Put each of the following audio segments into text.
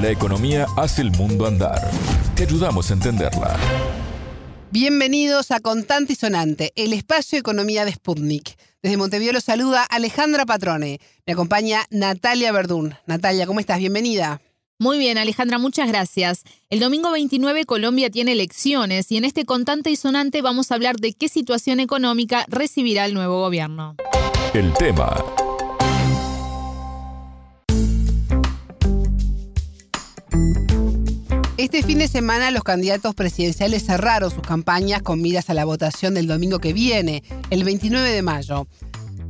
La economía hace el mundo andar. Te ayudamos a entenderla. Bienvenidos a Contante y Sonante, el espacio economía de Sputnik. Desde Montevideo los saluda Alejandra Patrone. Me acompaña Natalia Verdún. Natalia, ¿cómo estás? Bienvenida. Muy bien, Alejandra, muchas gracias. El domingo 29 Colombia tiene elecciones y en este contante y sonante vamos a hablar de qué situación económica recibirá el nuevo gobierno. El tema. Este fin de semana los candidatos presidenciales cerraron sus campañas con miras a la votación del domingo que viene, el 29 de mayo.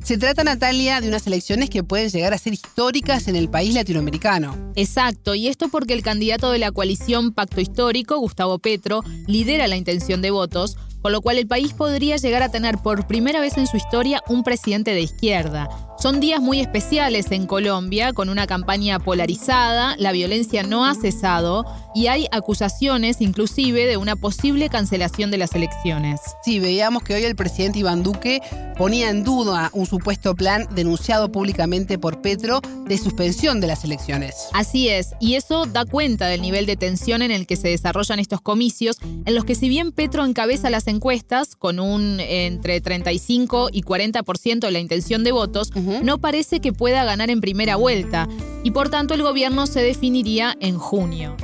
Se trata, Natalia, de unas elecciones que pueden llegar a ser históricas en el país latinoamericano. Exacto, y esto porque el candidato de la coalición Pacto Histórico, Gustavo Petro, lidera la intención de votos, con lo cual el país podría llegar a tener por primera vez en su historia un presidente de izquierda. Son días muy especiales en Colombia, con una campaña polarizada, la violencia no ha cesado y hay acusaciones inclusive de una posible cancelación de las elecciones. Sí, veíamos que hoy el presidente Iván Duque ponía en duda un supuesto plan denunciado públicamente por Petro de suspensión de las elecciones. Así es, y eso da cuenta del nivel de tensión en el que se desarrollan estos comicios, en los que si bien Petro encabeza las encuestas con un entre 35 y 40% de la intención de votos, no parece que pueda ganar en primera vuelta y por tanto el gobierno se definiría en junio.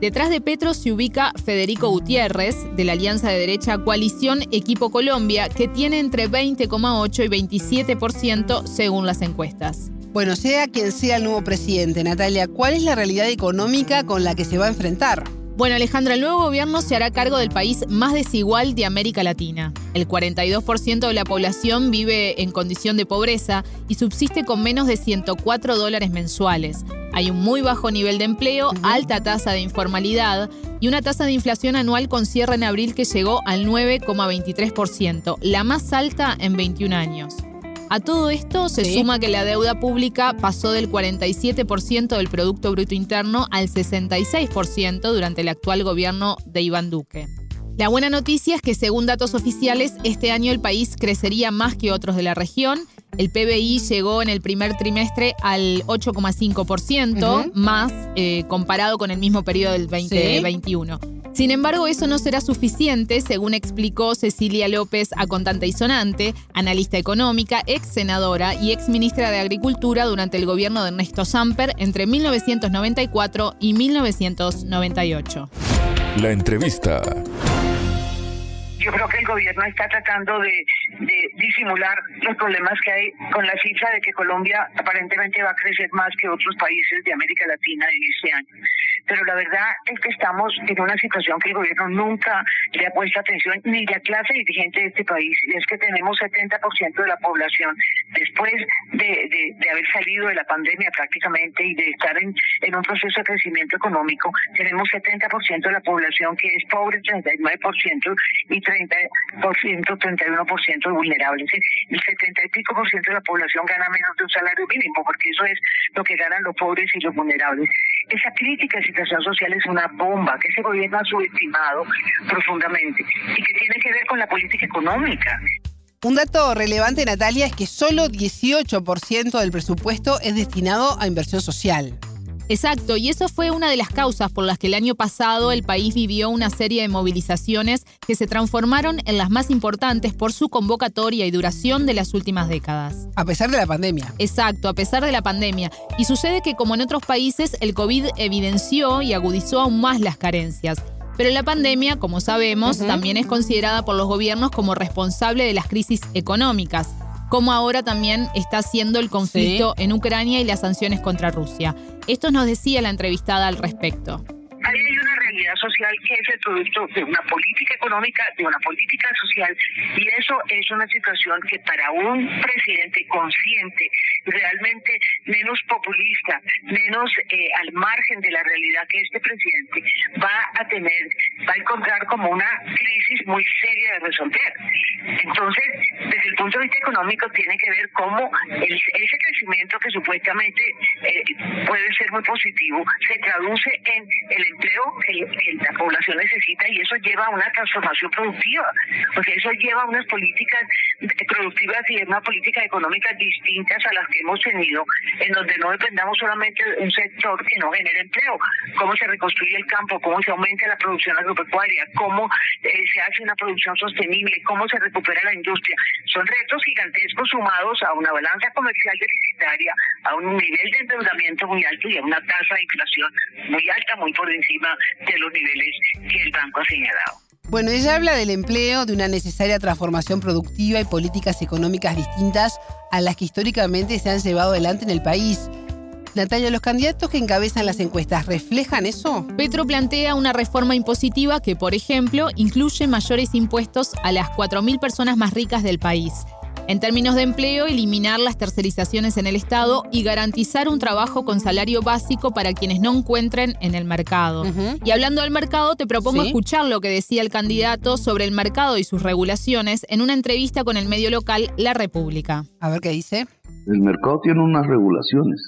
Detrás de Petro se ubica Federico Gutiérrez, de la Alianza de Derecha Coalición Equipo Colombia, que tiene entre 20,8 y 27% según las encuestas. Bueno, sea quien sea el nuevo presidente, Natalia, ¿cuál es la realidad económica con la que se va a enfrentar? Bueno, Alejandra, el nuevo gobierno se hará cargo del país más desigual de América Latina. El 42% de la población vive en condición de pobreza y subsiste con menos de 104 dólares mensuales. Hay un muy bajo nivel de empleo, alta tasa de informalidad y una tasa de inflación anual con cierre en abril que llegó al 9,23%, la más alta en 21 años. A todo esto se suma que la deuda pública pasó del 47% del Producto Bruto Interno al 66% durante el actual gobierno de Iván Duque. La buena noticia es que según datos oficiales, este año el país crecería más que otros de la región. El PBI llegó en el primer trimestre al 8,5%, más eh, comparado con el mismo periodo del 2021. Sin embargo, eso no será suficiente, según explicó Cecilia López a Contante y Sonante, analista económica, ex senadora y ex ministra de Agricultura durante el gobierno de Ernesto Samper entre 1994 y 1998. La entrevista yo creo que el gobierno está tratando de, disimular los problemas que hay con la cifra de que Colombia aparentemente va a crecer más que otros países de América Latina en este año. Pero la verdad es que estamos en una situación que el gobierno nunca le ha puesto atención, ni la clase dirigente de este país, y es que tenemos 70% de la población, después de, haber salido de la pandemia prácticamente y de estar en, en un proceso de crecimiento económico, tenemos 70% de la población que es pobre, 39%, y 30%, 31% vulnerables. El 70 y pico por ciento de la población gana menos de un salario mínimo, porque eso es lo que ganan los pobres y los vulnerables. Esa crítica de situación social es una bomba que ese gobierno ha subestimado profundamente y que tiene que ver con la política económica. Un dato relevante, Natalia, es que solo 18% del presupuesto es destinado a inversión social. Exacto, y eso fue una de las causas por las que el año pasado el país vivió una serie de movilizaciones que se transformaron en las más importantes por su convocatoria y duración de las últimas décadas. A pesar de la pandemia. Exacto, a pesar de la pandemia. Y sucede que como en otros países, el COVID evidenció y agudizó aún más las carencias. Pero la pandemia, como sabemos, también es considerada por los gobiernos como responsable de las crisis económicas como ahora también está siendo el conflicto en Ucrania y las sanciones contra Rusia. Esto nos decía la entrevistada al respecto social que es el producto de una política económica, de una política social, y eso es una situación que para un presidente consciente, realmente menos populista, menos eh, al margen de la realidad que este presidente va a tener, va a encontrar como una crisis muy seria de resolver. Entonces, desde el punto de vista económico, tiene que ver cómo ese crecimiento que supuestamente eh, puede ser muy positivo se traduce en el empleo que que la población necesita y eso lleva a una transformación productiva, porque eso lleva a unas políticas productivas y una política económica distintas a las que hemos tenido, en donde no dependamos solamente de un sector que no genera empleo, cómo se reconstruye el campo, cómo se aumenta la producción agropecuaria, cómo eh, se hace una producción sostenible, cómo se recupera la industria. Son retos gigantescos sumados a una balanza comercial deficitaria, a un nivel de endeudamiento muy alto y a una tasa de inflación muy alta, muy por encima de los niveles que el banco ha señalado. Bueno, ella habla del empleo, de una necesaria transformación productiva y políticas económicas distintas a las que históricamente se han llevado adelante en el país. Natalia, ¿los candidatos que encabezan las encuestas reflejan eso? Petro plantea una reforma impositiva que, por ejemplo, incluye mayores impuestos a las 4.000 personas más ricas del país. En términos de empleo, eliminar las tercerizaciones en el Estado y garantizar un trabajo con salario básico para quienes no encuentren en el mercado. Y hablando del mercado, te propongo escuchar lo que decía el candidato sobre el mercado y sus regulaciones en una entrevista con el medio local La República. A ver qué dice. El mercado tiene unas regulaciones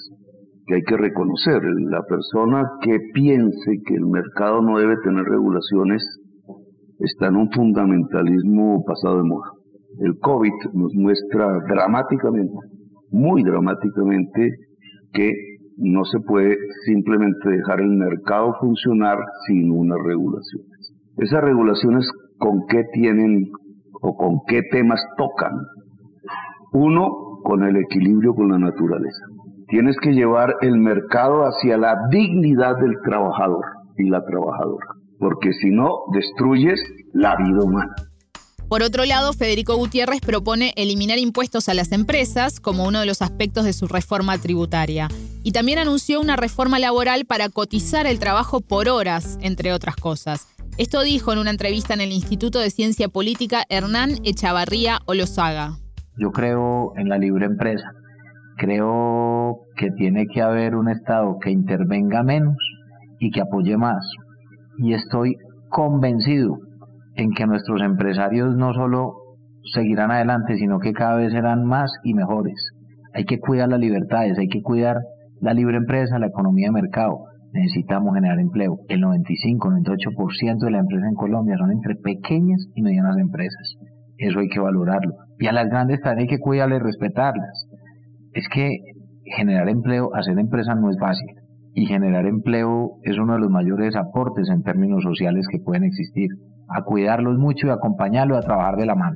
que hay que reconocer. La persona que piense que el mercado no debe tener regulaciones está en un fundamentalismo pasado de moda el COVID nos muestra dramáticamente, muy dramáticamente, que no se puede simplemente dejar el mercado funcionar sin unas regulaciones. Esas regulaciones con qué tienen o con qué temas tocan. Uno, con el equilibrio con la naturaleza. Tienes que llevar el mercado hacia la dignidad del trabajador y la trabajadora, porque si no, destruyes la vida humana. Por otro lado, Federico Gutiérrez propone eliminar impuestos a las empresas como uno de los aspectos de su reforma tributaria. Y también anunció una reforma laboral para cotizar el trabajo por horas, entre otras cosas. Esto dijo en una entrevista en el Instituto de Ciencia Política Hernán Echavarría Olosaga. Yo creo en la libre empresa. Creo que tiene que haber un Estado que intervenga menos y que apoye más. Y estoy convencido en que nuestros empresarios no solo seguirán adelante, sino que cada vez serán más y mejores. Hay que cuidar las libertades, hay que cuidar la libre empresa, la economía de mercado. Necesitamos generar empleo. El 95, 98% de la empresa en Colombia son entre pequeñas y medianas empresas. Eso hay que valorarlo. Y a las grandes también hay que cuidarlas y respetarlas. Es que generar empleo, hacer empresa no es fácil. Y generar empleo es uno de los mayores aportes en términos sociales que pueden existir a cuidarlos mucho y acompañarlos a trabajar de la mano.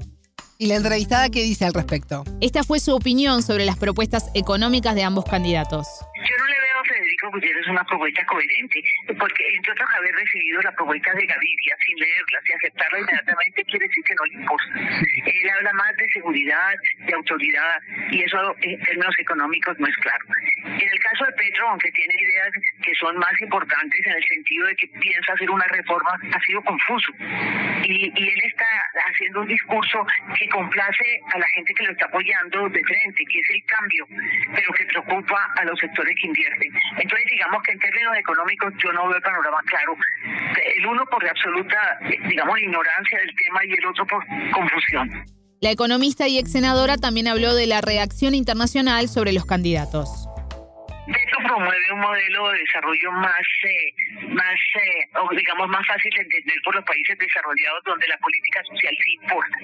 ¿Y la entrevistada qué dice al respecto? Esta fue su opinión sobre las propuestas económicas de ambos candidatos. A Federico Gutiérrez una propuesta coherente, porque entre otros haber recibido la propuesta de Gaviria sin leerla, y aceptarla inmediatamente quiere decir que no le importa. Él habla más de seguridad, de autoridad, y eso en términos económicos no es claro. En el caso de Petro, aunque tiene ideas que son más importantes en el sentido de que piensa hacer una reforma, ha sido confuso. Y, y él está haciendo un discurso que complace a la gente que lo está apoyando de frente, que es el cambio, pero que preocupa a los sectores que invierten. Entonces, digamos que en términos económicos yo no veo el panorama claro. El uno por la absoluta, digamos, ignorancia del tema y el otro por confusión. La economista y ex senadora también habló de la reacción internacional sobre los candidatos promueve un modelo de desarrollo más, eh, más eh, digamos, más fácil de entender por los países desarrollados donde la política social sí importa.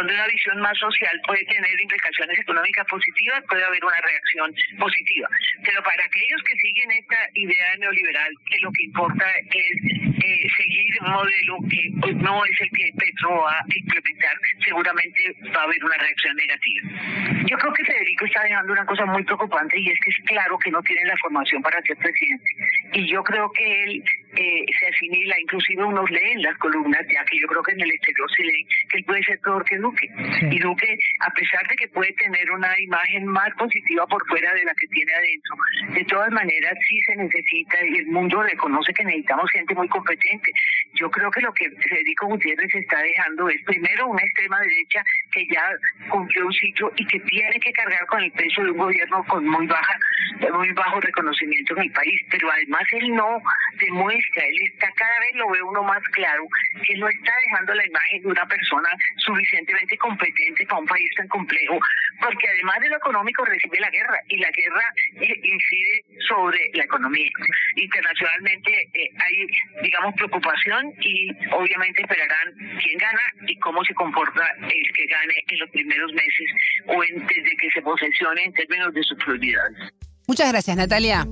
Donde una visión más social puede tener implicaciones económicas positivas, puede haber una reacción positiva. Pero para aquellos que siguen esta idea neoliberal, que lo que importa es eh, seguir un modelo que no es el que Petro va a implementar, seguramente va a haber una reacción negativa. Yo creo que Federico está dejando una cosa muy preocupante y es que es claro que no tiene la formación para ser presidente. Y yo creo que él eh, se asimila, inclusive uno lee en las columnas, ya que yo creo que en el exterior se lee que él puede ser peor que Duque. Y Duque, a pesar de que puede tener una imagen más positiva por fuera de la que tiene adentro, de todas maneras sí se necesita y el mundo reconoce que necesitamos gente muy competente. Yo creo que lo que Federico Gutiérrez está dejando es primero una extrema derecha que ya cumplió un sitio y que tiene que cargar con el peso de un gobierno con muy baja, muy bajo reconocimiento en el país, pero además él no demuestra, él está cada vez lo ve uno más claro, que no está dejando la imagen de una persona suficientemente competente para un país tan complejo, porque además de lo económico recibe la guerra y la guerra incide sobre la economía. Internacionalmente eh, hay, digamos, preocupación y obviamente esperarán quién gana y cómo se comporta el que gane en los primeros meses o en, desde que se posesione en términos de sus prioridades. Muchas gracias, Natalia.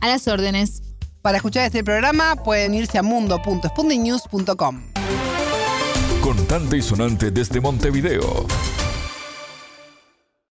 A las órdenes. Para escuchar este programa pueden irse a mundo.spundinews.com. Contante y sonante desde Montevideo.